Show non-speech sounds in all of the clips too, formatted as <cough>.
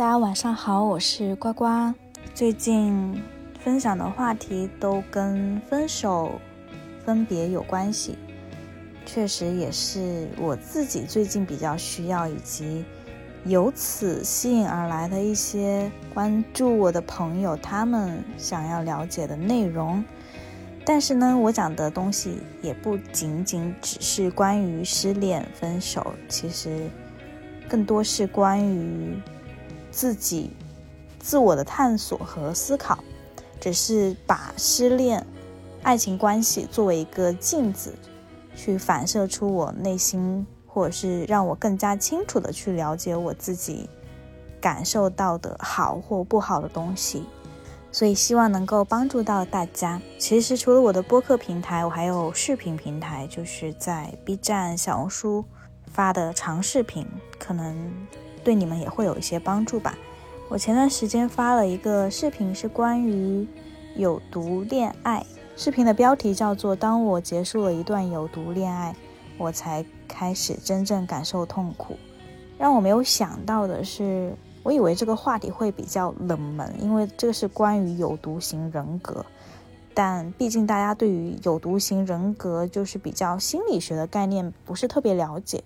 大家晚上好，我是呱呱。最近分享的话题都跟分手、分别有关系，确实也是我自己最近比较需要，以及由此吸引而来的一些关注我的朋友他们想要了解的内容。但是呢，我讲的东西也不仅仅只是关于失恋、分手，其实更多是关于。自己自我的探索和思考，只是把失恋、爱情关系作为一个镜子，去反射出我内心，或者是让我更加清楚的去了解我自己感受到的好或不好的东西。所以希望能够帮助到大家。其实除了我的播客平台，我还有视频平台，就是在 B 站、小红书发的长视频，可能。对你们也会有一些帮助吧。我前段时间发了一个视频，是关于有毒恋爱。视频的标题叫做“当我结束了一段有毒恋爱，我才开始真正感受痛苦”。让我没有想到的是，我以为这个话题会比较冷门，因为这个是关于有毒型人格。但毕竟大家对于有毒型人格就是比较心理学的概念不是特别了解。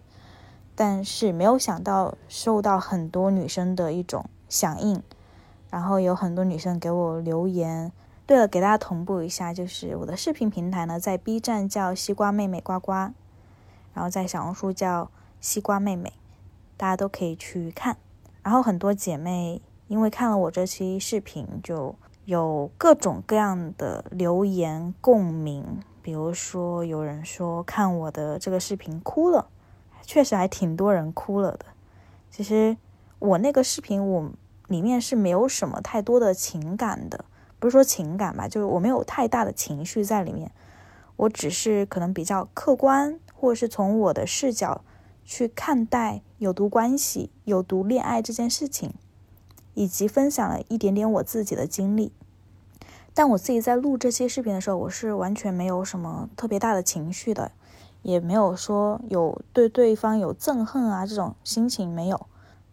但是没有想到受到很多女生的一种响应，然后有很多女生给我留言。对了，给大家同步一下，就是我的视频平台呢，在 B 站叫西瓜妹妹呱呱，然后在小红书叫西瓜妹妹，大家都可以去看。然后很多姐妹因为看了我这期视频，就有各种各样的留言共鸣，比如说有人说看我的这个视频哭了。确实还挺多人哭了的。其实我那个视频，我里面是没有什么太多的情感的，不是说情感吧，就是我没有太大的情绪在里面。我只是可能比较客观，或者是从我的视角去看待有毒关系、有毒恋爱这件事情，以及分享了一点点我自己的经历。但我自己在录这些视频的时候，我是完全没有什么特别大的情绪的。也没有说有对对方有憎恨啊这种心情没有，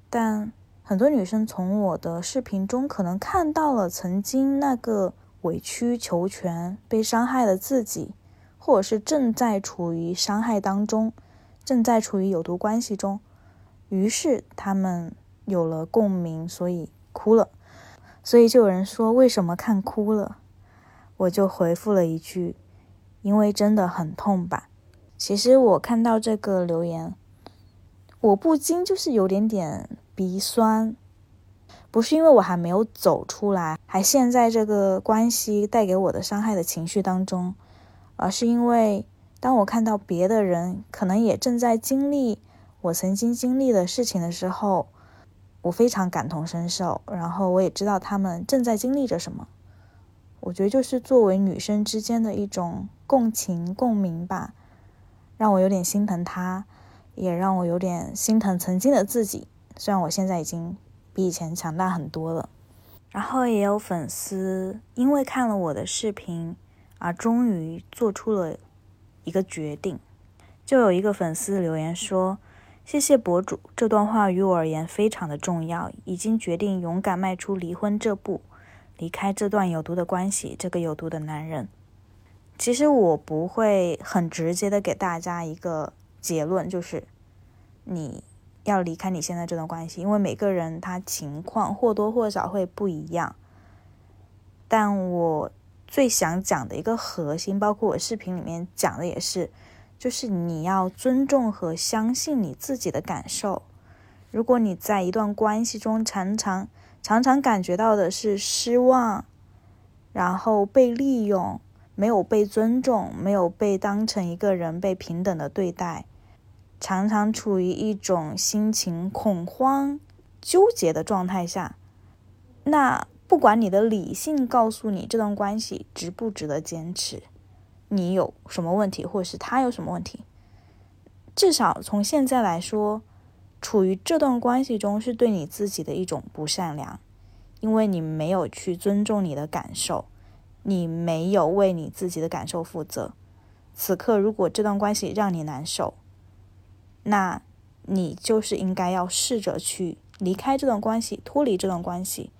但很多女生从我的视频中可能看到了曾经那个委曲求全、被伤害的自己，或者是正在处于伤害当中，正在处于有毒关系中，于是他们有了共鸣，所以哭了。所以就有人说为什么看哭了，我就回复了一句，因为真的很痛吧。其实我看到这个留言，我不禁就是有点点鼻酸，不是因为我还没有走出来，还陷在这个关系带给我的伤害的情绪当中，而是因为当我看到别的人可能也正在经历我曾经经历的事情的时候，我非常感同身受，然后我也知道他们正在经历着什么。我觉得就是作为女生之间的一种共情共鸣吧。让我有点心疼他，也让我有点心疼曾经的自己。虽然我现在已经比以前强大很多了。然后也有粉丝因为看了我的视频，而终于做出了一个决定。就有一个粉丝留言说：“谢谢博主，这段话于我而言非常的重要。已经决定勇敢迈出离婚这步，离开这段有毒的关系，这个有毒的男人。”其实我不会很直接的给大家一个结论，就是你要离开你现在这段关系，因为每个人他情况或多或少会不一样。但我最想讲的一个核心，包括我视频里面讲的也是，就是你要尊重和相信你自己的感受。如果你在一段关系中常常常常感觉到的是失望，然后被利用。没有被尊重，没有被当成一个人被平等的对待，常常处于一种心情恐慌、纠结的状态下。那不管你的理性告诉你这段关系值不值得坚持，你有什么问题，或者是他有什么问题，至少从现在来说，处于这段关系中是对你自己的一种不善良，因为你没有去尊重你的感受。你没有为你自己的感受负责。此刻，如果这段关系让你难受，那你就是应该要试着去离开这段关系，脱离这段关系，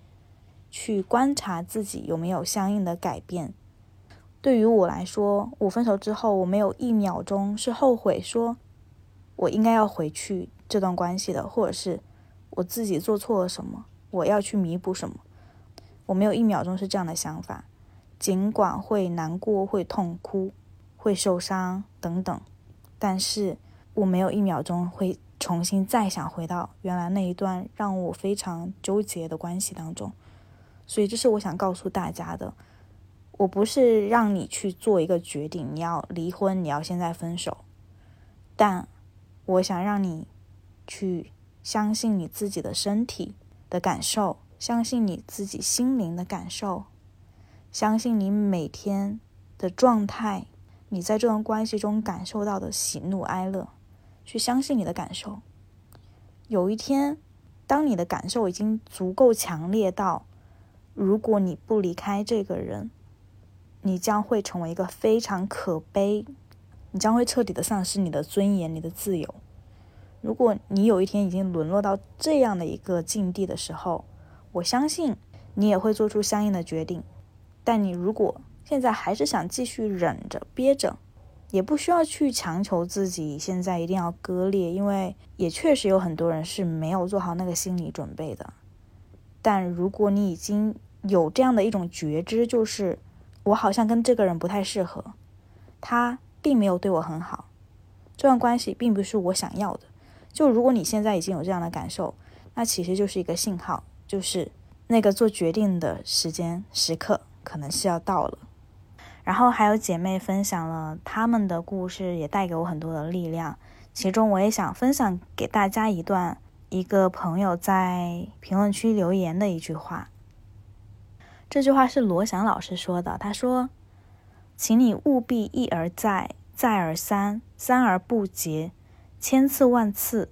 去观察自己有没有相应的改变。对于我来说，我分手之后，我没有一秒钟是后悔，说我应该要回去这段关系的，或者是我自己做错了什么，我要去弥补什么。我没有一秒钟是这样的想法，尽管会难过、会痛哭、会受伤等等，但是我没有一秒钟会重新再想回到原来那一段让我非常纠结的关系当中。所以这是我想告诉大家的。我不是让你去做一个决定，你要离婚，你要现在分手，但我想让你去相信你自己的身体的感受。相信你自己心灵的感受，相信你每天的状态，你在这段关系中感受到的喜怒哀乐，去相信你的感受。有一天，当你的感受已经足够强烈到，如果你不离开这个人，你将会成为一个非常可悲，你将会彻底的丧失你的尊严、你的自由。如果你有一天已经沦落到这样的一个境地的时候，我相信你也会做出相应的决定，但你如果现在还是想继续忍着憋着，也不需要去强求自己现在一定要割裂，因为也确实有很多人是没有做好那个心理准备的。但如果你已经有这样的一种觉知，就是我好像跟这个人不太适合，他并没有对我很好，这段关系并不是我想要的。就如果你现在已经有这样的感受，那其实就是一个信号。就是那个做决定的时间时刻，可能是要到了。然后还有姐妹分享了她们的故事，也带给我很多的力量。其中我也想分享给大家一段一个朋友在评论区留言的一句话。这句话是罗翔老师说的，他说：“请你务必一而再，再而三，三而不竭，千次万次，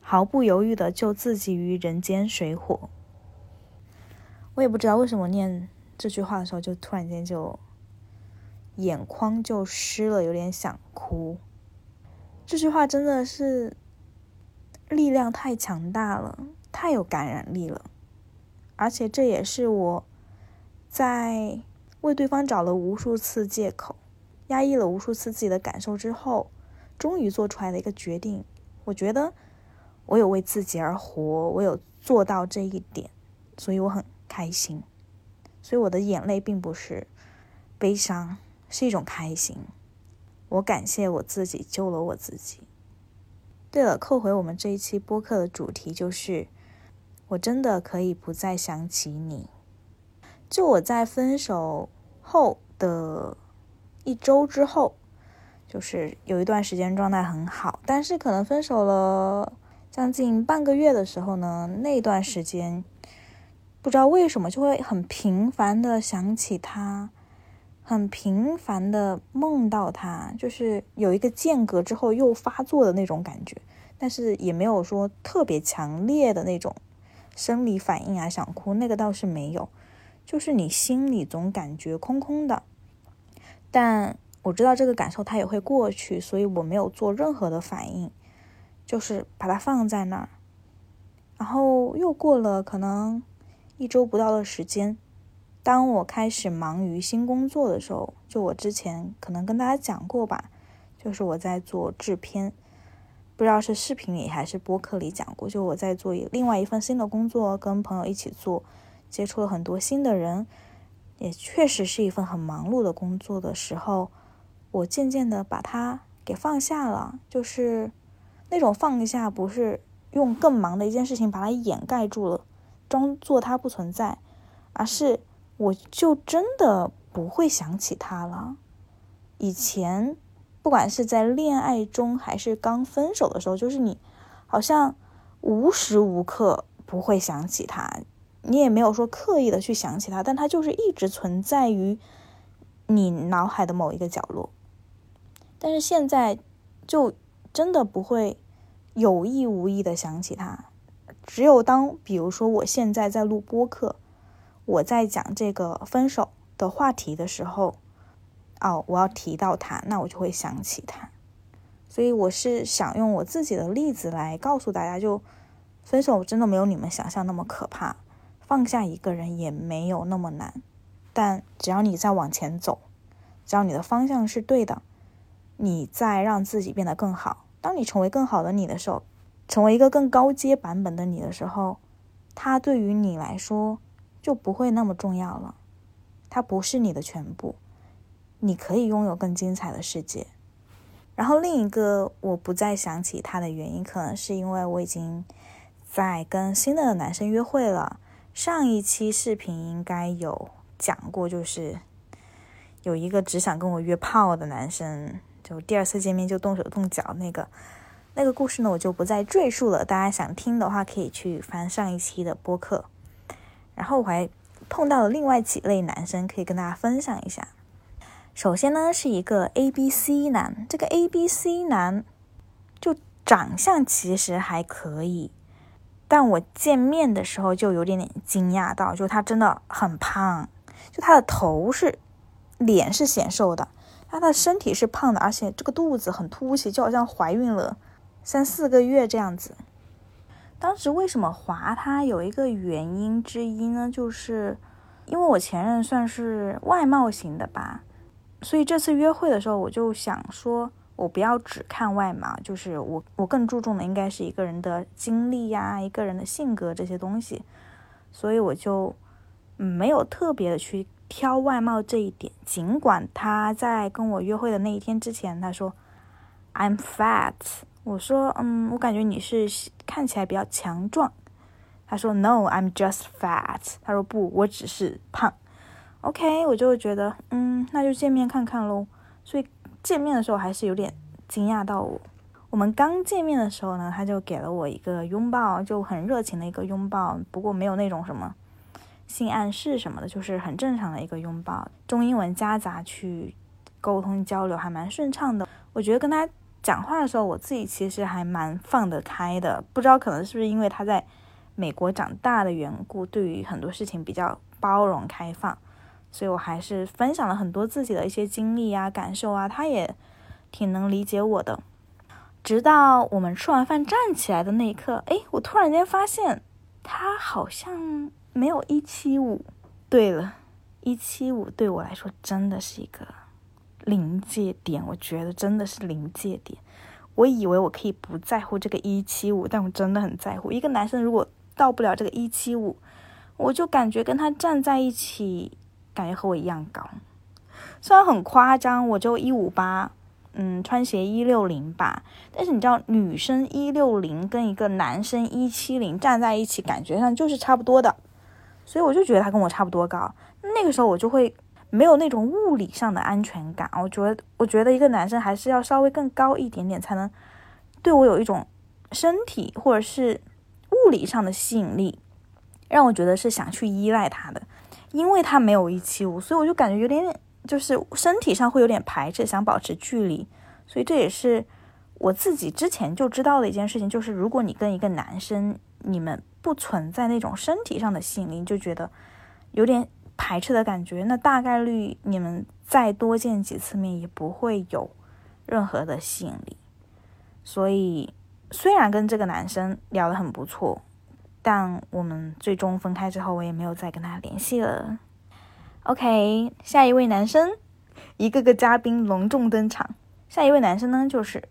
毫不犹豫的救自己于人间水火。”我也不知道为什么念这句话的时候，就突然间就眼眶就湿了，有点想哭。这句话真的是力量太强大了，太有感染力了，而且这也是我在为对方找了无数次借口、压抑了无数次自己的感受之后，终于做出来的一个决定。我觉得我有为自己而活，我有做到这一点，所以我很。开心，所以我的眼泪并不是悲伤，是一种开心。我感谢我自己救了我自己。对了，扣回我们这一期播客的主题，就是我真的可以不再想起你。就我在分手后的一周之后，就是有一段时间状态很好，但是可能分手了将近半个月的时候呢，那段时间。不知道为什么就会很频繁的想起他，很频繁的梦到他，就是有一个间隔之后又发作的那种感觉，但是也没有说特别强烈的那种生理反应啊，想哭那个倒是没有，就是你心里总感觉空空的。但我知道这个感受它也会过去，所以我没有做任何的反应，就是把它放在那儿，然后又过了可能。一周不到的时间，当我开始忙于新工作的时候，就我之前可能跟大家讲过吧，就是我在做制片，不知道是视频里还是播客里讲过，就我在做另外一份新的工作，跟朋友一起做，接触了很多新的人，也确实是一份很忙碌的工作的时候，我渐渐的把它给放下了，就是那种放下，不是用更忙的一件事情把它掩盖住了。装作他不存在，而是我就真的不会想起他了。以前，不管是在恋爱中还是刚分手的时候，就是你好像无时无刻不会想起他，你也没有说刻意的去想起他，但他就是一直存在于你脑海的某一个角落。但是现在，就真的不会有意无意的想起他。只有当，比如说我现在在录播客，我在讲这个分手的话题的时候，哦，我要提到他，那我就会想起他。所以我是想用我自己的例子来告诉大家，就分手真的没有你们想象那么可怕，放下一个人也没有那么难。但只要你在往前走，只要你的方向是对的，你在让自己变得更好。当你成为更好的你的时候，成为一个更高阶版本的你的时候，他对于你来说就不会那么重要了。他不是你的全部，你可以拥有更精彩的世界。然后另一个我不再想起他的原因，可能是因为我已经在跟新的男生约会了。上一期视频应该有讲过，就是有一个只想跟我约炮的男生，就第二次见面就动手动脚那个那个故事呢，我就不再赘述了。大家想听的话，可以去翻上一期的播客。然后我还碰到了另外几类男生，可以跟大家分享一下。首先呢，是一个 A B C 男，这个 A B C 男就长相其实还可以，但我见面的时候就有点点惊讶到，就他真的很胖，就他的头是脸是显瘦的，他的身体是胖的，而且这个肚子很凸起，就好像怀孕了三四个月这样子。当时为什么划他，有一个原因之一呢，就是因为我前任算是外貌型的吧。所以这次约会的时候，我就想说，我不要只看外貌，就是我我更注重的应该是一个人的经历呀，一个人的性格这些东西。所以我就没有特别的去挑外貌这一点。尽管他在跟我约会的那一天之前，他说 I'm fat，我说嗯，我感觉你是看起来比较强壮。他说 No，I'm just fat。他说不，我只是胖。OK，我就觉得，嗯，那就见面看看喽。所以见面的时候还是有点惊讶到我。我们刚见面的时候呢，他就给了我一个拥抱，就很热情的一个拥抱。不过没有那种什么性暗示什么的，就是很正常的一个拥抱。中英文夹杂去沟通交流，还蛮顺畅的。我觉得跟他讲话的时候，我自己其实还蛮放得开的。不知道可能是不是因为他在美国长大的缘故，对于很多事情比较包容开放。所以我还是分享了很多自己的一些经历啊、感受啊，他也挺能理解我的。直到我们吃完饭站起来的那一刻，哎，我突然间发现他好像没有一七五。对了，一七五对我来说真的是一个临界点，我觉得真的是临界点。我以为我可以不在乎这个一七五，但我真的很在乎。一个男生如果到不了这个一七五，我就感觉跟他站在一起。感觉和我一样高，虽然很夸张，我就一五八，嗯，穿鞋一六零吧。但是你知道，女生一六零跟一个男生一七零站在一起，感觉上就是差不多的。所以我就觉得他跟我差不多高。那个时候我就会没有那种物理上的安全感。我觉得，我觉得一个男生还是要稍微更高一点点，才能对我有一种身体或者是物理上的吸引力，让我觉得是想去依赖他的。因为他没有一七五，所以我就感觉有点，就是身体上会有点排斥，想保持距离。所以这也是我自己之前就知道的一件事情，就是如果你跟一个男生，你们不存在那种身体上的吸引力，就觉得有点排斥的感觉，那大概率你们再多见几次面也不会有任何的吸引力。所以虽然跟这个男生聊得很不错。但我们最终分开之后，我也没有再跟他联系了。OK，下一位男生，一个个嘉宾隆重登场。下一位男生呢，就是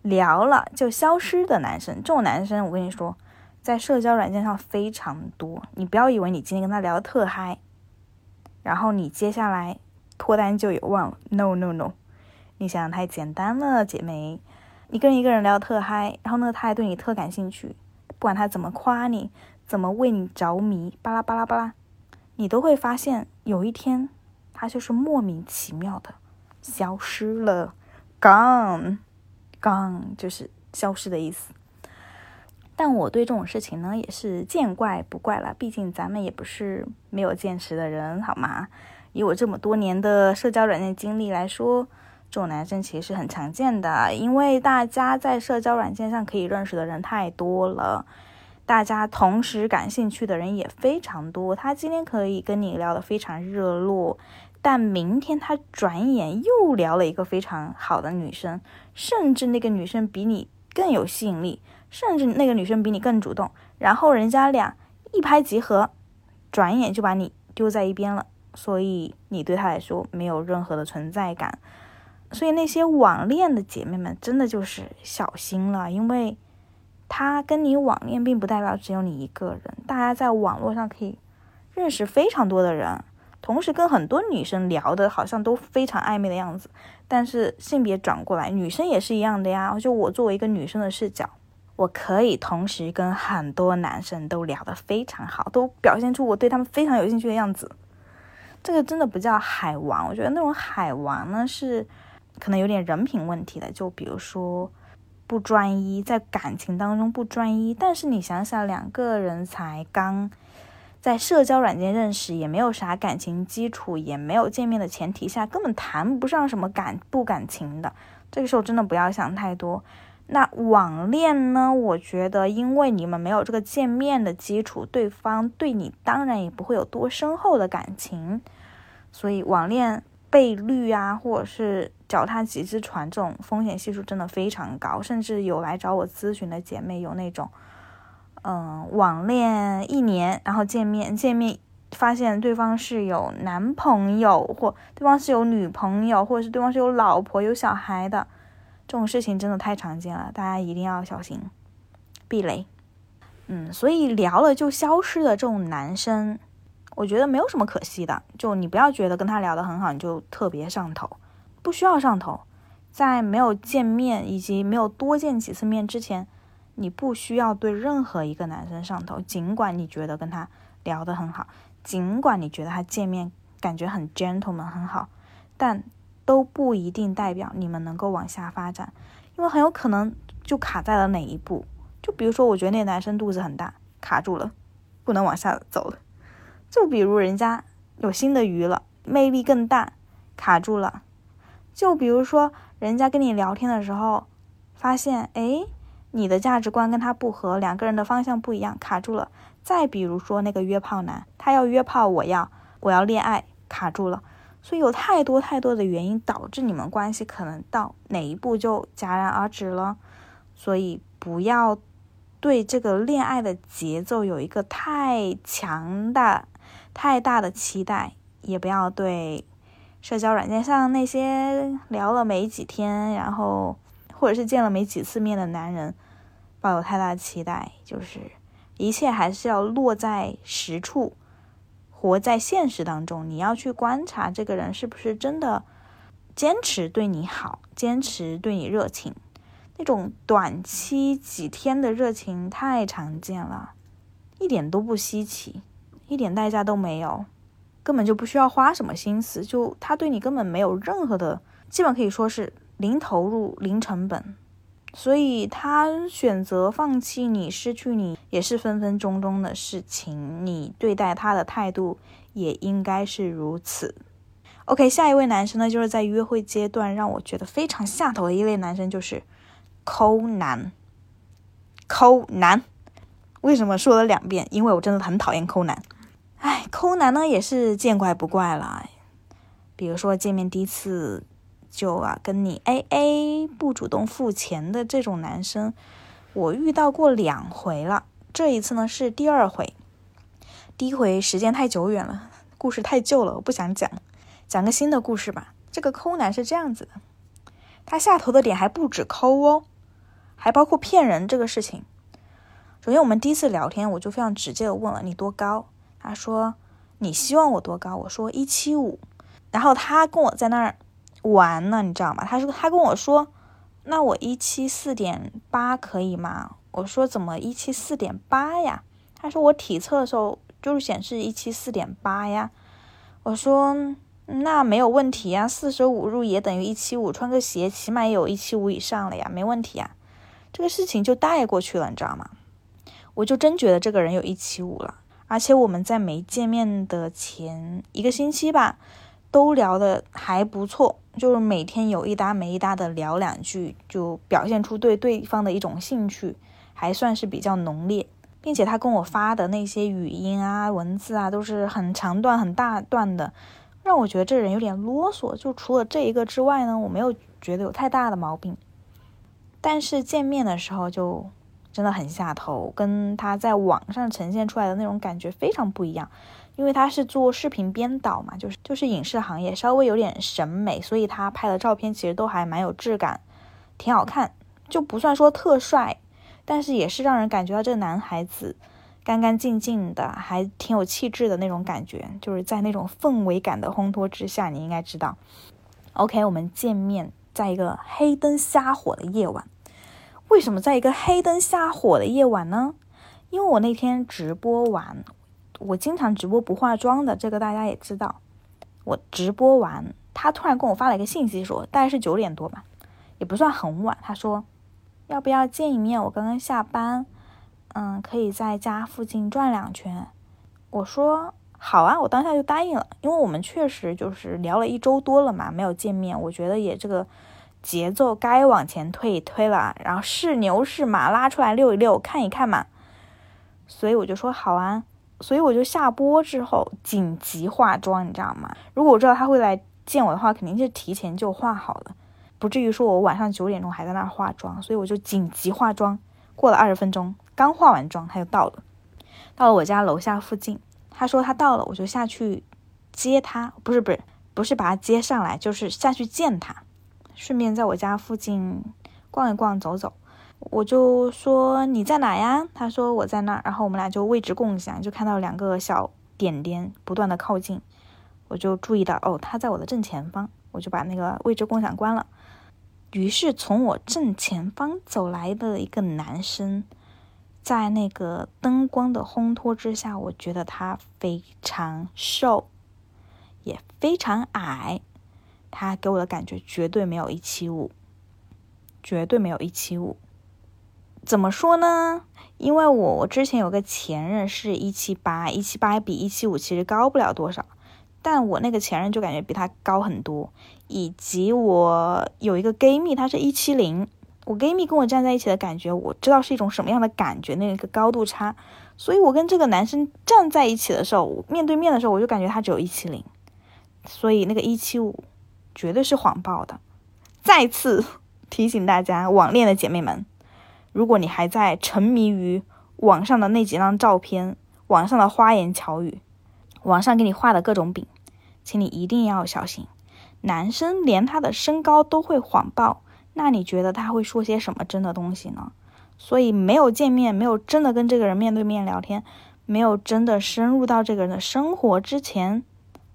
聊了就消失的男生。这种男生，我跟你说，在社交软件上非常多。你不要以为你今天跟他聊的特嗨，然后你接下来脱单就有望了。No No No，你想太简单了，姐妹。你跟一个人聊特嗨，然后呢，他还对你特感兴趣。不管他怎么夸你，怎么为你着迷，巴拉巴拉巴拉，你都会发现有一天，他就是莫名其妙的消失了，gone，gone 就是消失的意思。但我对这种事情呢，也是见怪不怪了，毕竟咱们也不是没有见识的人，好吗？以我这么多年的社交软件经历来说，这种男生其实是很常见的，因为大家在社交软件上可以认识的人太多了，大家同时感兴趣的人也非常多。他今天可以跟你聊得非常热络，但明天他转眼又聊了一个非常好的女生，甚至那个女生比你更有吸引力，甚至那个女生比你更主动，然后人家俩一拍即合，转眼就把你丢在一边了，所以你对他来说没有任何的存在感。所以那些网恋的姐妹们真的就是小心了，因为他跟你网恋并不代表只有你一个人，大家在网络上可以认识非常多的人，同时跟很多女生聊的好像都非常暧昧的样子。但是性别转过来，女生也是一样的呀。就我作为一个女生的视角。我可以同时跟很多男生都聊得非常好，都表现出我对他们非常有兴趣的样子。这个真的不叫海王，我觉得那种海王呢是可能有点人品问题的。就比如说不专一，在感情当中不专一。但是你想想，两个人才刚在社交软件认识，也没有啥感情基础，也没有见面的前提下，根本谈不上什么感不感情的。这个时候真的不要想太多。那网恋呢？我觉得，因为你们没有这个见面的基础，对方对你当然也不会有多深厚的感情，所以网恋被绿啊，或者是脚踏几只船这种风险系数真的非常高。甚至有来找我咨询的姐妹，有那种，嗯，网恋一年，然后见面见面发现对方是有男朋友，或对方是有女朋友，或者是对方是有老婆有小孩的。这种事情真的太常见了，大家一定要小心避雷。嗯，所以聊了就消失的这种男生，我觉得没有什么可惜的。就你不要觉得跟他聊得很好，你就特别上头，不需要上头。在没有见面以及没有多见几次面之前，你不需要对任何一个男生上头。尽管你觉得跟他聊得很好，尽管你觉得他见面感觉很 gentleman 很好，但。都不一定代表你们能够往下发展，因为很有可能就卡在了哪一步。就比如说，我觉得那男生肚子很大，卡住了，不能往下走了。就比如人家有新的鱼了，魅力更大，卡住了。就比如说人家跟你聊天的时候，发现哎，你的价值观跟他不合，两个人的方向不一样，卡住了。再比如说那个约炮男，他要约炮，我要我要恋爱，卡住了。所以有太多太多的原因导致你们关系可能到哪一步就戛然而止了，所以不要对这个恋爱的节奏有一个太强大、太大的期待，也不要对社交软件上那些聊了没几天，然后或者是见了没几次面的男人抱有太大期待，就是一切还是要落在实处。活在现实当中，你要去观察这个人是不是真的坚持对你好，坚持对你热情。那种短期几天的热情太常见了，一点都不稀奇，一点代价都没有，根本就不需要花什么心思。就他对你根本没有任何的，基本可以说是零投入、零成本。所以他选择放弃你、失去你，也是分分钟钟的事情。你对待他的态度也应该是如此。OK，下一位男生呢，就是在约会阶段让我觉得非常下头的一类男生，就是抠男。抠男，为什么说了两遍？因为我真的很讨厌抠男。哎，抠男呢也是见怪不怪了。比如说见面第一次。就啊，跟你 A A 不主动付钱的这种男生，我遇到过两回了。这一次呢是第二回，第一回时间太久远了，故事太旧了，我不想讲，讲个新的故事吧。这个抠男是这样子的，他下头的点还不止抠哦，还包括骗人这个事情。首先我们第一次聊天，我就非常直接的问了你多高，他说你希望我多高，我说一七五，然后他跟我在那儿。完了，你知道吗？他说他跟我说，那我一七四点八可以吗？我说怎么一七四点八呀？他说我体测的时候就是显示一七四点八呀。我说那没有问题呀，四舍五入也等于一七五，穿个鞋起码有一七五以上了呀，没问题呀。这个事情就带过去了，你知道吗？我就真觉得这个人有一七五了，而且我们在没见面的前一个星期吧。都聊得还不错，就是每天有一搭没一搭的聊两句，就表现出对对方的一种兴趣，还算是比较浓烈，并且他跟我发的那些语音啊、文字啊，都是很长段、很大段的，让我觉得这人有点啰嗦。就除了这一个之外呢，我没有觉得有太大的毛病。但是见面的时候就真的很下头，跟他在网上呈现出来的那种感觉非常不一样。因为他是做视频编导嘛，就是就是影视行业稍微有点审美，所以他拍的照片其实都还蛮有质感，挺好看，就不算说特帅，但是也是让人感觉到这个男孩子干干净净的，还挺有气质的那种感觉，就是在那种氛围感的烘托之下，你应该知道。OK，我们见面在一个黑灯瞎火的夜晚。为什么在一个黑灯瞎火的夜晚呢？因为我那天直播完，我经常直播不化妆的，这个大家也知道。我直播完，他突然跟我发了一个信息，说大概是九点多吧，也不算很晚。他说要不要见一面？我刚刚下班，嗯，可以在家附近转两圈。我说好啊，我当下就答应了，因为我们确实就是聊了一周多了嘛，没有见面，我觉得也这个。节奏该往前推一推了，然后是牛是马拉出来遛一遛，看一看嘛。所以我就说好啊，所以我就下播之后紧急化妆，你知道吗？如果我知道他会来见我的话，肯定是提前就化好了，不至于说我晚上九点钟还在那儿化妆。所以我就紧急化妆，过了二十分钟，刚化完妆他就到了，到了我家楼下附近。他说他到了，我就下去接他，不是不是不是把他接上来，就是下去见他。顺便在我家附近逛一逛、走走，我就说你在哪呀？他说我在那儿，然后我们俩就位置共享，就看到两个小点点不断的靠近，我就注意到哦，他在我的正前方，我就把那个位置共享关了。于是从我正前方走来的一个男生，在那个灯光的烘托之下，我觉得他非常瘦，也非常矮。他给我的感觉绝对没有一七五，绝对没有一七五。怎么说呢？因为我我之前有个前任是一七八，一七八比一七五其实高不了多少，但我那个前任就感觉比他高很多。以及我有一个闺蜜，她是一七零，我闺蜜跟我站在一起的感觉，我知道是一种什么样的感觉，那个高度差。所以我跟这个男生站在一起的时候，面对面的时候，我就感觉他只有一七零，所以那个一七五。绝对是谎报的。再次 <laughs> 提醒大家，网恋的姐妹们，如果你还在沉迷于网上的那几张照片、网上的花言巧语、网上给你画的各种饼，请你一定要小心。男生连他的身高都会谎报，那你觉得他会说些什么真的东西呢？所以，没有见面，没有真的跟这个人面对面聊天，没有真的深入到这个人的生活之前，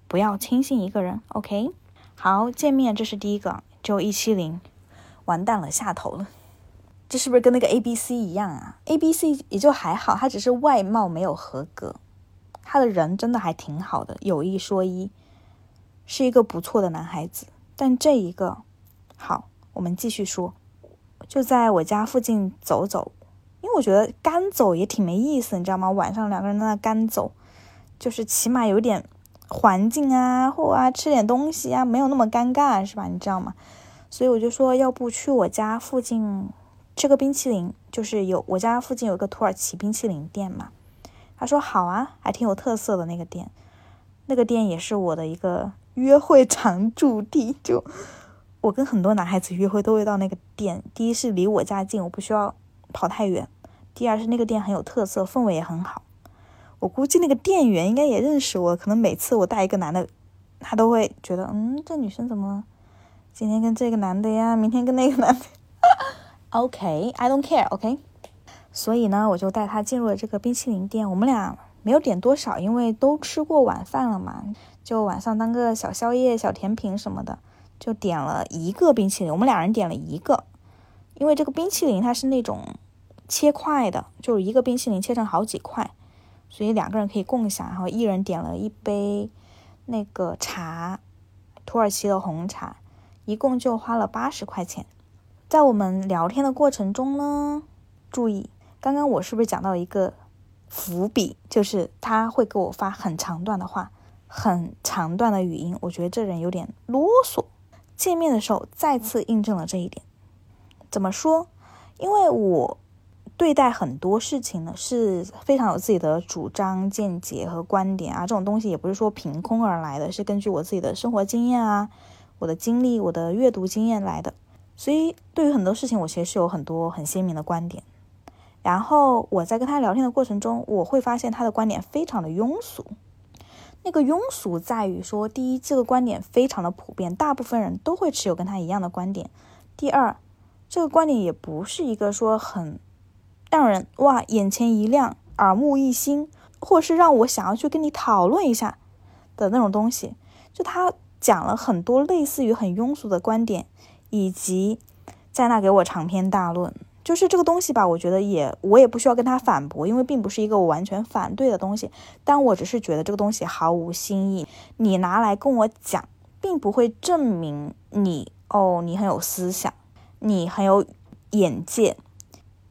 不要轻信一个人。OK。好，见面，这是第一个，就一七零，完蛋了，下头了。这是不是跟那个 A B C 一样啊？A B C 也就还好，他只是外貌没有合格，他的人真的还挺好的，有一说一，是一个不错的男孩子。但这一个，好，我们继续说，就在我家附近走走，因为我觉得干走也挺没意思，你知道吗？晚上两个人在那干走，就是起码有点。环境啊，或啊吃点东西啊，没有那么尴尬，是吧？你知道吗？所以我就说，要不去我家附近吃个冰淇淋，就是有我家附近有一个土耳其冰淇淋店嘛。他说好啊，还挺有特色的那个店，那个店也是我的一个约会常驻地。就我跟很多男孩子约会都会到那个店，第一是离我家近，我不需要跑太远；第二是那个店很有特色，氛围也很好。我估计那个店员应该也认识我，可能每次我带一个男的，他都会觉得，嗯，这女生怎么今天跟这个男的呀，明天跟那个男的。OK，I don't care，OK。所以呢，我就带他进入了这个冰淇淋店。我们俩没有点多少，因为都吃过晚饭了嘛，就晚上当个小宵夜、小甜品什么的，就点了一个冰淇淋。我们两人点了一个，因为这个冰淇淋它是那种切块的，就是一个冰淇淋切成好几块。所以两个人可以共享，然后一人点了一杯那个茶，土耳其的红茶，一共就花了八十块钱。在我们聊天的过程中呢，注意，刚刚我是不是讲到一个伏笔，就是他会给我发很长段的话，很长段的语音，我觉得这人有点啰嗦。见面的时候再次印证了这一点。怎么说？因为我。对待很多事情呢，是非常有自己的主张、见解和观点啊。这种东西也不是说凭空而来的，是根据我自己的生活经验啊、我的经历、我的阅读经验来的。所以，对于很多事情，我其实是有很多很鲜明的观点。然后我在跟他聊天的过程中，我会发现他的观点非常的庸俗。那个庸俗在于说，第一，这个观点非常的普遍，大部分人都会持有跟他一样的观点；第二，这个观点也不是一个说很让人哇眼前一亮、耳目一新，或是让我想要去跟你讨论一下的那种东西。就他讲了很多类似于很庸俗的观点，以及在那给我长篇大论。就是这个东西吧，我觉得也我也不需要跟他反驳，因为并不是一个我完全反对的东西。但我只是觉得这个东西毫无新意，你拿来跟我讲，并不会证明你哦，你很有思想，你很有眼界。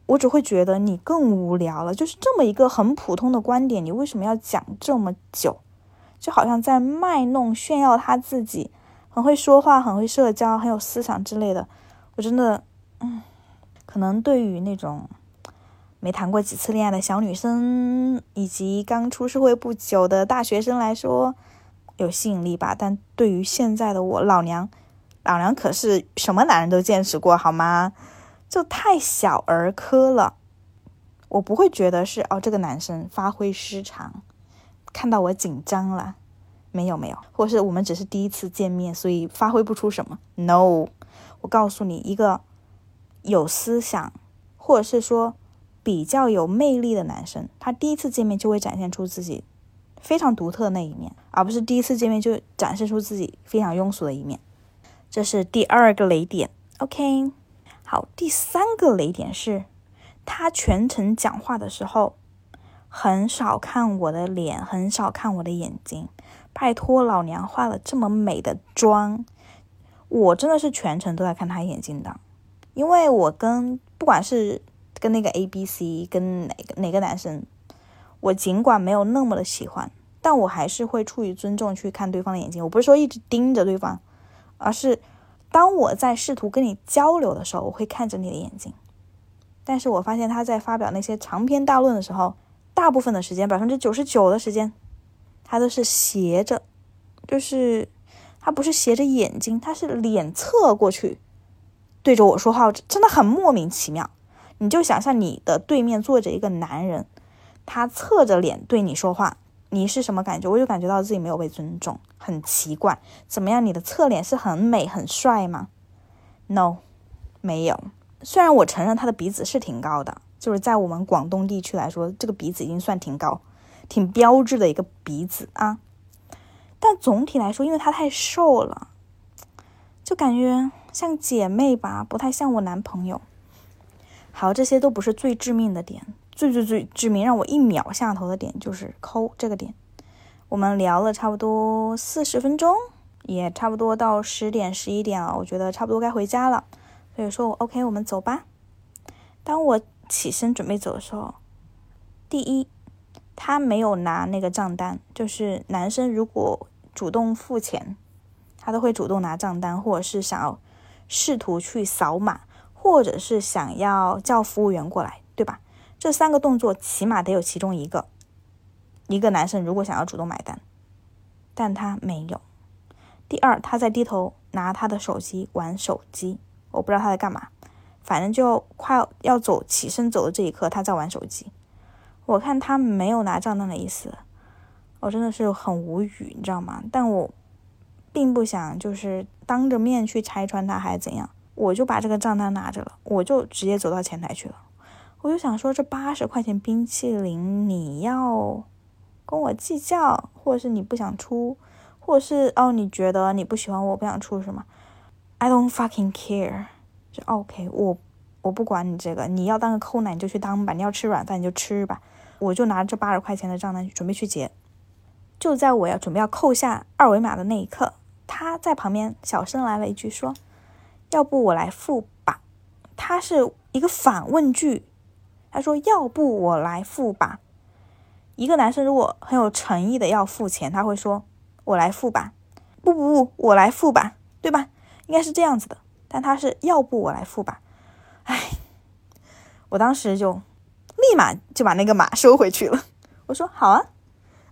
我只会觉得你更无聊了。就是这么一个很普通的观点，你为什么要讲这么久？就好像在卖弄、炫耀他自己很会说话、很会社交、很有思想之类的。我真的，嗯。可能对于那种没谈过几次恋爱的小女生，以及刚出社会不久的大学生来说，有吸引力吧。但对于现在的我，老娘，老娘可是什么男人都见识过，好吗？就太小儿科了。我不会觉得是哦，这个男生发挥失常，看到我紧张了，没有没有，或是我们只是第一次见面，所以发挥不出什么。No，我告诉你一个。有思想，或者是说比较有魅力的男生，他第一次见面就会展现出自己非常独特的那一面，而不是第一次见面就展示出自己非常庸俗的一面。这是第二个雷点。OK，好，第三个雷点是，他全程讲话的时候很少看我的脸，很少看我的眼睛。拜托，老娘化了这么美的妆，我真的是全程都在看他眼睛的。因为我跟不管是跟那个 A、B、C，跟哪个哪个男生，我尽管没有那么的喜欢，但我还是会出于尊重去看对方的眼睛。我不是说一直盯着对方，而是当我在试图跟你交流的时候，我会看着你的眼睛。但是我发现他在发表那些长篇大论的时候，大部分的时间，百分之九十九的时间，他都是斜着，就是他不是斜着眼睛，他是脸侧过去。对着我说话，真的很莫名其妙。你就想象你的对面坐着一个男人，他侧着脸对你说话，你是什么感觉？我就感觉到自己没有被尊重，很奇怪。怎么样？你的侧脸是很美很帅吗？No，没有。虽然我承认他的鼻子是挺高的，就是在我们广东地区来说，这个鼻子已经算挺高、挺标志的一个鼻子啊。但总体来说，因为他太瘦了，就感觉。像姐妹吧，不太像我男朋友。好，这些都不是最致命的点，最最最致命，让我一秒下头的点就是抠这个点。我们聊了差不多四十分钟，也差不多到十点十一点了，我觉得差不多该回家了，所以说我 OK，我们走吧。当我起身准备走的时候，第一，他没有拿那个账单，就是男生如果主动付钱，他都会主动拿账单，或者是想要。试图去扫码，或者是想要叫服务员过来，对吧？这三个动作起码得有其中一个。一个男生如果想要主动买单，但他没有。第二，他在低头拿他的手机玩手机，我不知道他在干嘛。反正就快要走起身走的这一刻，他在玩手机。我看他没有拿账单的意思，我真的是很无语，你知道吗？但我。并不想就是当着面去拆穿他还是怎样，我就把这个账单拿着了，我就直接走到前台去了。我就想说，这八十块钱冰淇淋你要跟我计较，或者是你不想出，或者是哦你觉得你不喜欢我不想出是吗？I don't fucking care，就 OK，我我不管你这个，你要当个抠奶你就去当吧，你要吃软饭你就吃吧，我就拿这八十块钱的账单准备去结。就在我要准备要扣下二维码的那一刻。他在旁边小声来了一句说：“要不我来付吧。”他是一个反问句，他说：“要不我来付吧。”一个男生如果很有诚意的要付钱，他会说：“我来付吧。”不不不，我来付吧，对吧？应该是这样子的。但他是要不我来付吧？哎，我当时就立马就把那个码收回去了。<laughs> 我说：“好啊。”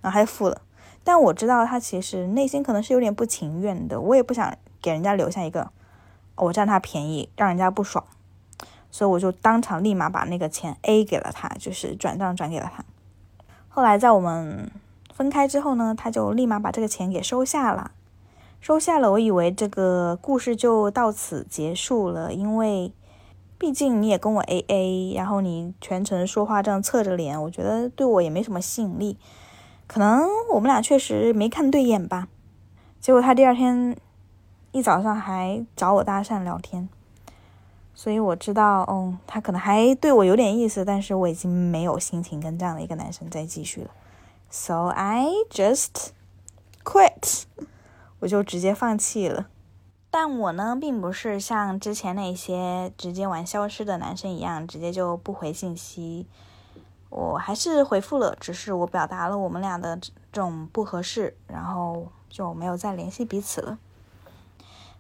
然后他就付了。但我知道他其实内心可能是有点不情愿的，我也不想给人家留下一个我占他便宜，让人家不爽，所以我就当场立马把那个钱 A 给了他，就是转账转给了他。后来在我们分开之后呢，他就立马把这个钱给收下了，收下了。我以为这个故事就到此结束了，因为毕竟你也跟我 A A，然后你全程说话这样侧着脸，我觉得对我也没什么吸引力。可能我们俩确实没看对眼吧。结果他第二天一早上还找我搭讪聊天，所以我知道，哦，他可能还对我有点意思，但是我已经没有心情跟这样的一个男生再继续了。So I just quit，我就直接放弃了。但我呢，并不是像之前那些直接玩消失的男生一样，直接就不回信息。我还是回复了，只是我表达了我们俩的这种不合适，然后。就没有再联系彼此了。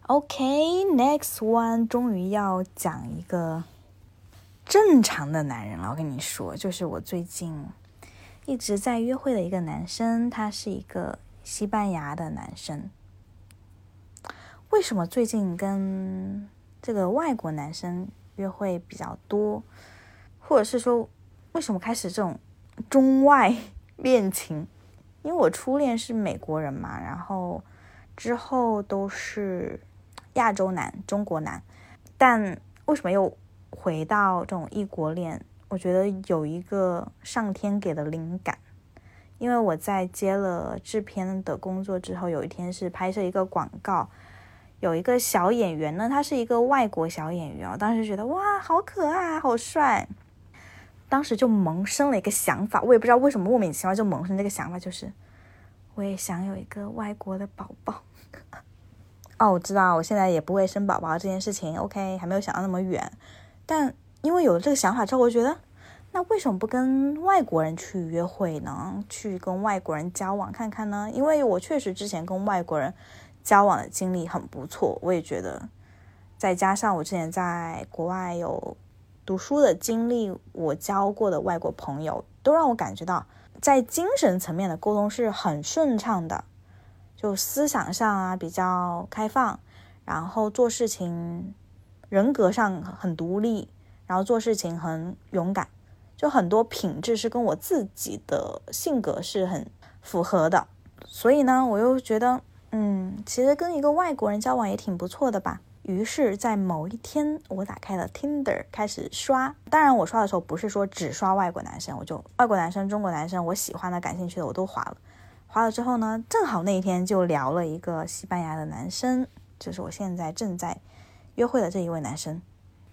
OK，next one，终于要讲一个正常的男人了。我跟你说，就是我最近一直在约会的一个男生，他是一个西班牙的男生。为什么最近跟这个外国男生约会比较多，或者是说为什么开始这种中外 <laughs> 恋情？因为我初恋是美国人嘛，然后之后都是亚洲男、中国男，但为什么又回到这种异国恋？我觉得有一个上天给的灵感，因为我在接了制片的工作之后，有一天是拍摄一个广告，有一个小演员呢，他是一个外国小演员，我当时觉得哇，好可爱，好帅。当时就萌生了一个想法，我也不知道为什么莫名其妙就萌生这个想法，就是我也想有一个外国的宝宝。<laughs> 哦，我知道我现在也不会生宝宝这件事情，OK，还没有想到那么远。但因为有了这个想法之后，我觉得那为什么不跟外国人去约会呢？去跟外国人交往看看呢？因为我确实之前跟外国人交往的经历很不错，我也觉得，再加上我之前在国外有。读书的经历，我交过的外国朋友都让我感觉到，在精神层面的沟通是很顺畅的，就思想上啊比较开放，然后做事情人格上很独立，然后做事情很勇敢，就很多品质是跟我自己的性格是很符合的。所以呢，我又觉得，嗯，其实跟一个外国人交往也挺不错的吧。于是，在某一天，我打开了 Tinder，开始刷。当然，我刷的时候不是说只刷外国男生，我就外国男生、中国男生，我喜欢的、感兴趣的我都划了。划了之后呢，正好那一天就聊了一个西班牙的男生，就是我现在正在约会的这一位男生。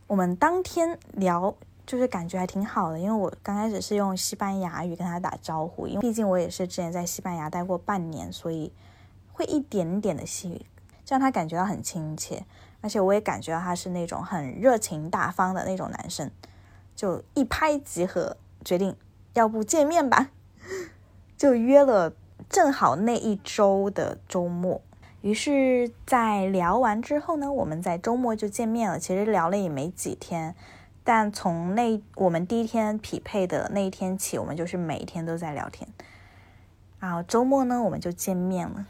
我们当天聊，就是感觉还挺好的，因为我刚开始是用西班牙语跟他打招呼，因为毕竟我也是之前在西班牙待过半年，所以会一点点的西语，让他感觉到很亲切。而且我也感觉到他是那种很热情大方的那种男生，就一拍即合，决定要不见面吧，<laughs> 就约了。正好那一周的周末，于是，在聊完之后呢，我们在周末就见面了。其实聊了也没几天，但从那我们第一天匹配的那一天起，我们就是每一天都在聊天。然后周末呢，我们就见面了。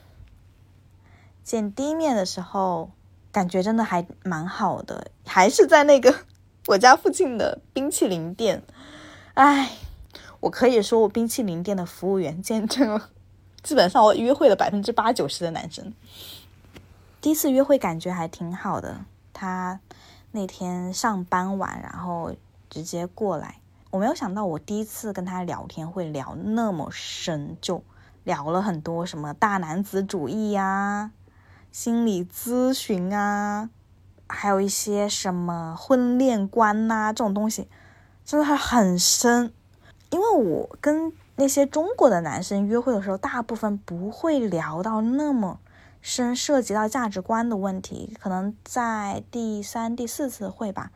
见第一面的时候。感觉真的还蛮好的，还是在那个 <laughs> 我家附近的冰淇淋店。哎，我可以说我冰淇淋店的服务员见证了基本上我约会了百分之八九十的男生。第一次约会感觉还挺好的，他那天上班晚，然后直接过来。我没有想到我第一次跟他聊天会聊那么深，就聊了很多什么大男子主义呀。心理咨询啊，还有一些什么婚恋观呐，这种东西真的还很深。因为我跟那些中国的男生约会的时候，大部分不会聊到那么深，涉及到价值观的问题，可能在第三、第四次会吧，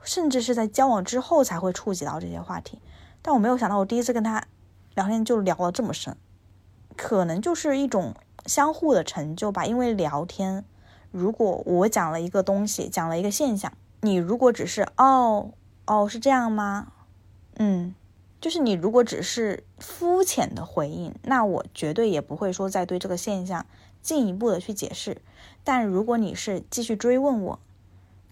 甚至是在交往之后才会触及到这些话题。但我没有想到，我第一次跟他聊天就聊了这么深，可能就是一种。相互的成就吧，因为聊天，如果我讲了一个东西，讲了一个现象，你如果只是哦哦是这样吗？嗯，就是你如果只是肤浅的回应，那我绝对也不会说再对这个现象进一步的去解释。但如果你是继续追问我，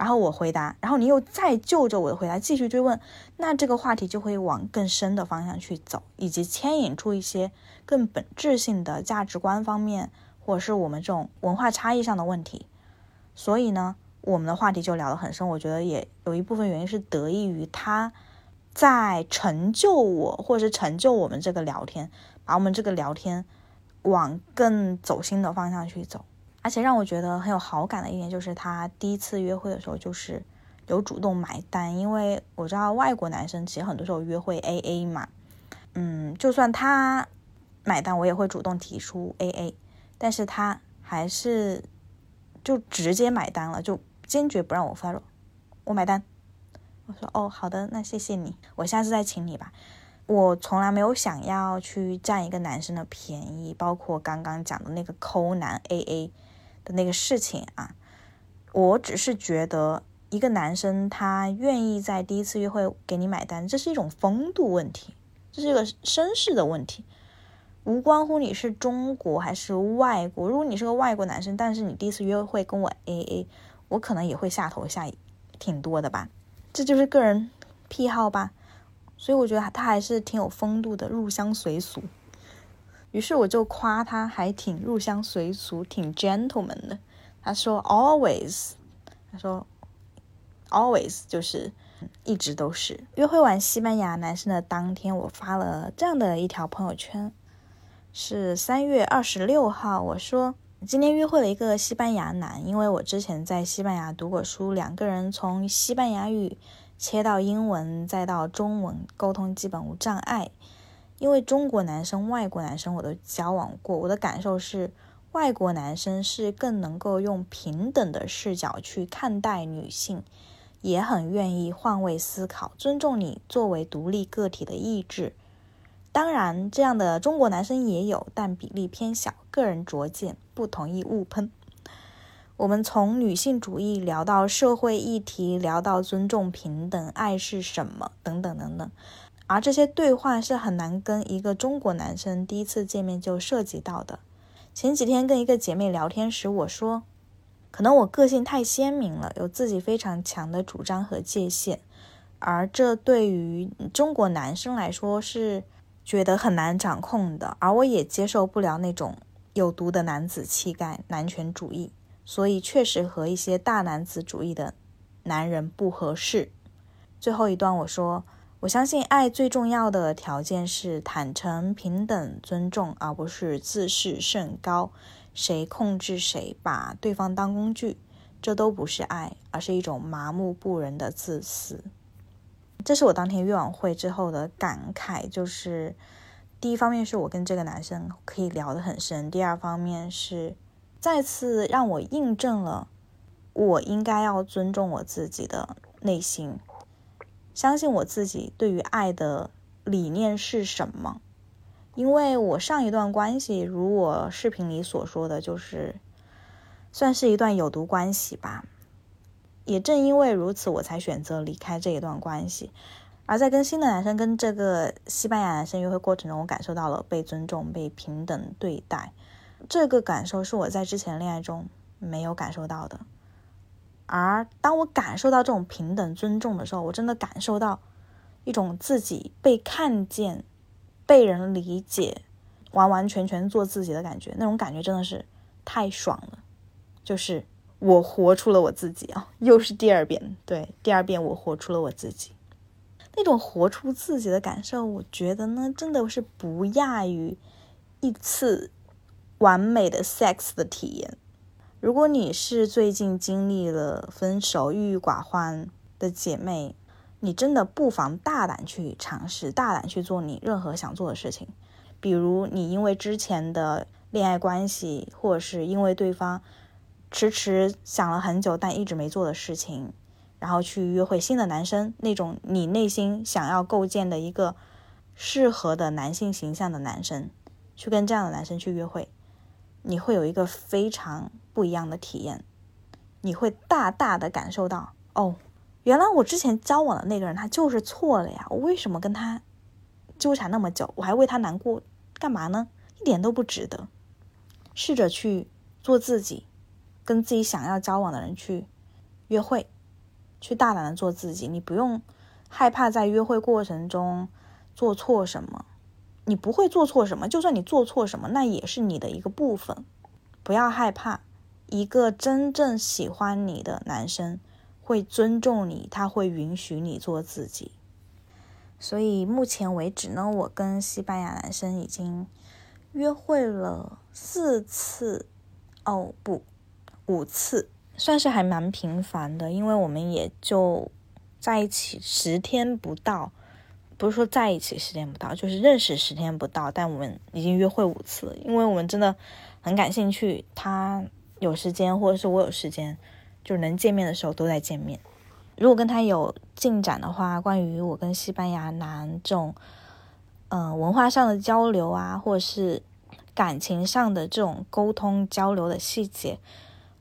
然后我回答，然后你又再就着我的回答继续追问，那这个话题就会往更深的方向去走，以及牵引出一些更本质性的价值观方面，或者是我们这种文化差异上的问题。所以呢，我们的话题就聊得很深。我觉得也有一部分原因是得益于他在成就我，或者是成就我们这个聊天，把我们这个聊天往更走心的方向去走。而且让我觉得很有好感的一点就是，他第一次约会的时候就是有主动买单，因为我知道外国男生其实很多时候约会 A A 嘛，嗯，就算他买单，我也会主动提出 A A，但是他还是就直接买单了，就坚决不让我付，我买单。我说哦，好的，那谢谢你，我下次再请你吧。我从来没有想要去占一个男生的便宜，包括刚刚讲的那个抠男 A A。那个事情啊，我只是觉得一个男生他愿意在第一次约会给你买单，这是一种风度问题，这是一个绅士的问题，无关乎你是中国还是外国。如果你是个外国男生，但是你第一次约会跟我 A A，我可能也会下头下挺多的吧，这就是个人癖好吧。所以我觉得他还是挺有风度的，入乡随俗。于是我就夸他，还挺入乡随俗，挺 gentleman 的。他说 always，他说 always 就是一直都是。约会完西班牙男生的当天，我发了这样的一条朋友圈，是三月二十六号。我说今天约会了一个西班牙男，因为我之前在西班牙读过书，两个人从西班牙语切到英文，再到中文，沟通基本无障碍。因为中国男生、外国男生我都交往过，我的感受是，外国男生是更能够用平等的视角去看待女性，也很愿意换位思考，尊重你作为独立个体的意志。当然，这样的中国男生也有，但比例偏小。个人拙见，不同意勿喷。我们从女性主义聊到社会议题，聊到尊重平等、爱是什么等等等等。而这些对话是很难跟一个中国男生第一次见面就涉及到的。前几天跟一个姐妹聊天时，我说，可能我个性太鲜明了，有自己非常强的主张和界限，而这对于中国男生来说是觉得很难掌控的。而我也接受不了那种有毒的男子气概、男权主义，所以确实和一些大男子主义的男人不合适。最后一段我说。我相信爱最重要的条件是坦诚、平等、尊重，而不是自视甚高，谁控制谁，把对方当工具，这都不是爱，而是一种麻木不仁的自私。这是我当天约完会之后的感慨，就是第一方面是我跟这个男生可以聊得很深，第二方面是再次让我印证了我应该要尊重我自己的内心。相信我自己对于爱的理念是什么？因为我上一段关系，如我视频里所说的，就是算是一段有毒关系吧。也正因为如此，我才选择离开这一段关系。而在跟新的男生、跟这个西班牙男生约会过程中，我感受到了被尊重、被平等对待。这个感受是我在之前恋爱中没有感受到的。而当我感受到这种平等尊重的时候，我真的感受到一种自己被看见、被人理解、完完全全做自己的感觉。那种感觉真的是太爽了，就是我活出了我自己啊！又是第二遍，对，第二遍我活出了我自己。那种活出自己的感受，我觉得呢，真的是不亚于一次完美的 sex 的体验。如果你是最近经历了分手、郁郁寡欢的姐妹，你真的不妨大胆去尝试，大胆去做你任何想做的事情。比如，你因为之前的恋爱关系，或者是因为对方迟迟想了很久但一直没做的事情，然后去约会新的男生，那种你内心想要构建的一个适合的男性形象的男生，去跟这样的男生去约会，你会有一个非常。不一样的体验，你会大大的感受到哦，原来我之前交往的那个人他就是错了呀！我为什么跟他纠缠那么久？我还为他难过，干嘛呢？一点都不值得。试着去做自己，跟自己想要交往的人去约会，去大胆的做自己，你不用害怕在约会过程中做错什么，你不会做错什么，就算你做错什么，那也是你的一个部分，不要害怕。一个真正喜欢你的男生会尊重你，他会允许你做自己。所以目前为止呢，我跟西班牙男生已经约会了四次，哦不，五次。算是还蛮频繁的，因为我们也就在一起十天不到，不是说在一起十天不到，就是认识十天不到，但我们已经约会五次，因为我们真的很感兴趣，他有时间或者是我有时间，就能见面的时候都在见面。如果跟他有进展的话，关于我跟西班牙男这种，嗯，文化上的交流啊，或者是感情上的这种沟通交流的细节。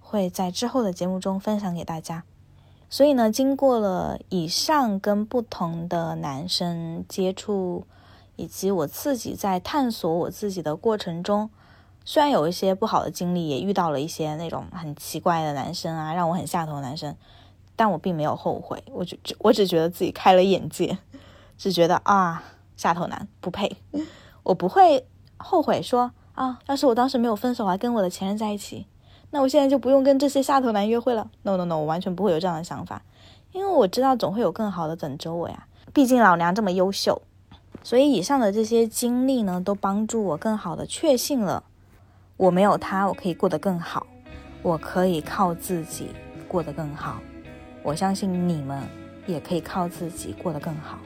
会在之后的节目中分享给大家。所以呢，经过了以上跟不同的男生接触，以及我自己在探索我自己的过程中，虽然有一些不好的经历，也遇到了一些那种很奇怪的男生啊，让我很下头的男生，但我并没有后悔。我只我只觉得自己开了眼界，只觉得啊，下头男不配。我不会后悔说啊，要是我当时没有分手，还跟我的前任在一起。那我现在就不用跟这些下头男约会了。No No No，我完全不会有这样的想法，因为我知道总会有更好的等着我呀。毕竟老娘这么优秀，所以以上的这些经历呢，都帮助我更好的确信了，我没有他，我可以过得更好，我可以靠自己过得更好。我相信你们也可以靠自己过得更好。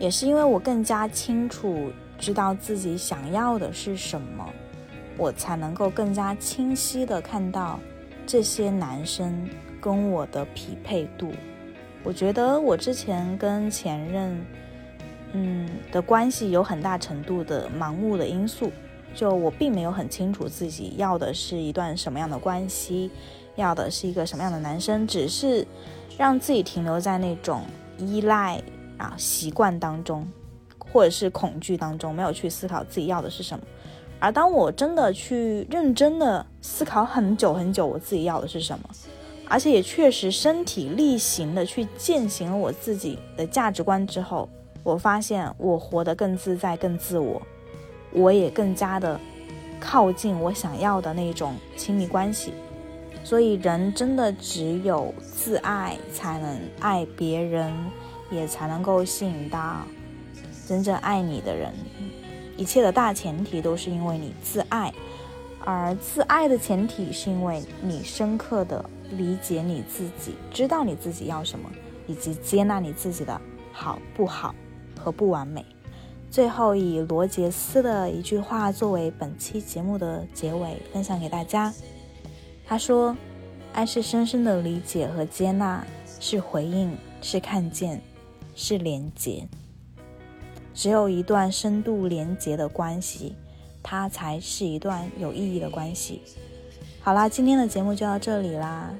也是因为我更加清楚知道自己想要的是什么。我才能够更加清晰的看到这些男生跟我的匹配度。我觉得我之前跟前任，嗯的关系有很大程度的盲目的因素，就我并没有很清楚自己要的是一段什么样的关系，要的是一个什么样的男生，只是让自己停留在那种依赖啊习惯当中，或者是恐惧当中，没有去思考自己要的是什么。而当我真的去认真的思考很久很久，我自己要的是什么，而且也确实身体力行的去践行了我自己的价值观之后，我发现我活得更自在、更自我，我也更加的靠近我想要的那种亲密关系。所以，人真的只有自爱，才能爱别人，也才能够吸引到真正爱你的人。一切的大前提都是因为你自爱，而自爱的前提是因为你深刻的理解你自己，知道你自己要什么，以及接纳你自己的好不好和不完美。最后以罗杰斯的一句话作为本期节目的结尾，分享给大家。他说：“爱是深深的理解和接纳，是回应，是看见，是连结。”只有一段深度连结的关系，它才是一段有意义的关系。好啦，今天的节目就到这里啦。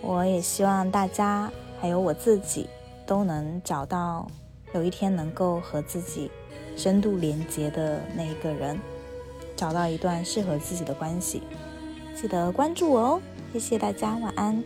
我也希望大家还有我自己都能找到有一天能够和自己深度连接的那一个人，找到一段适合自己的关系。记得关注我哦，谢谢大家，晚安。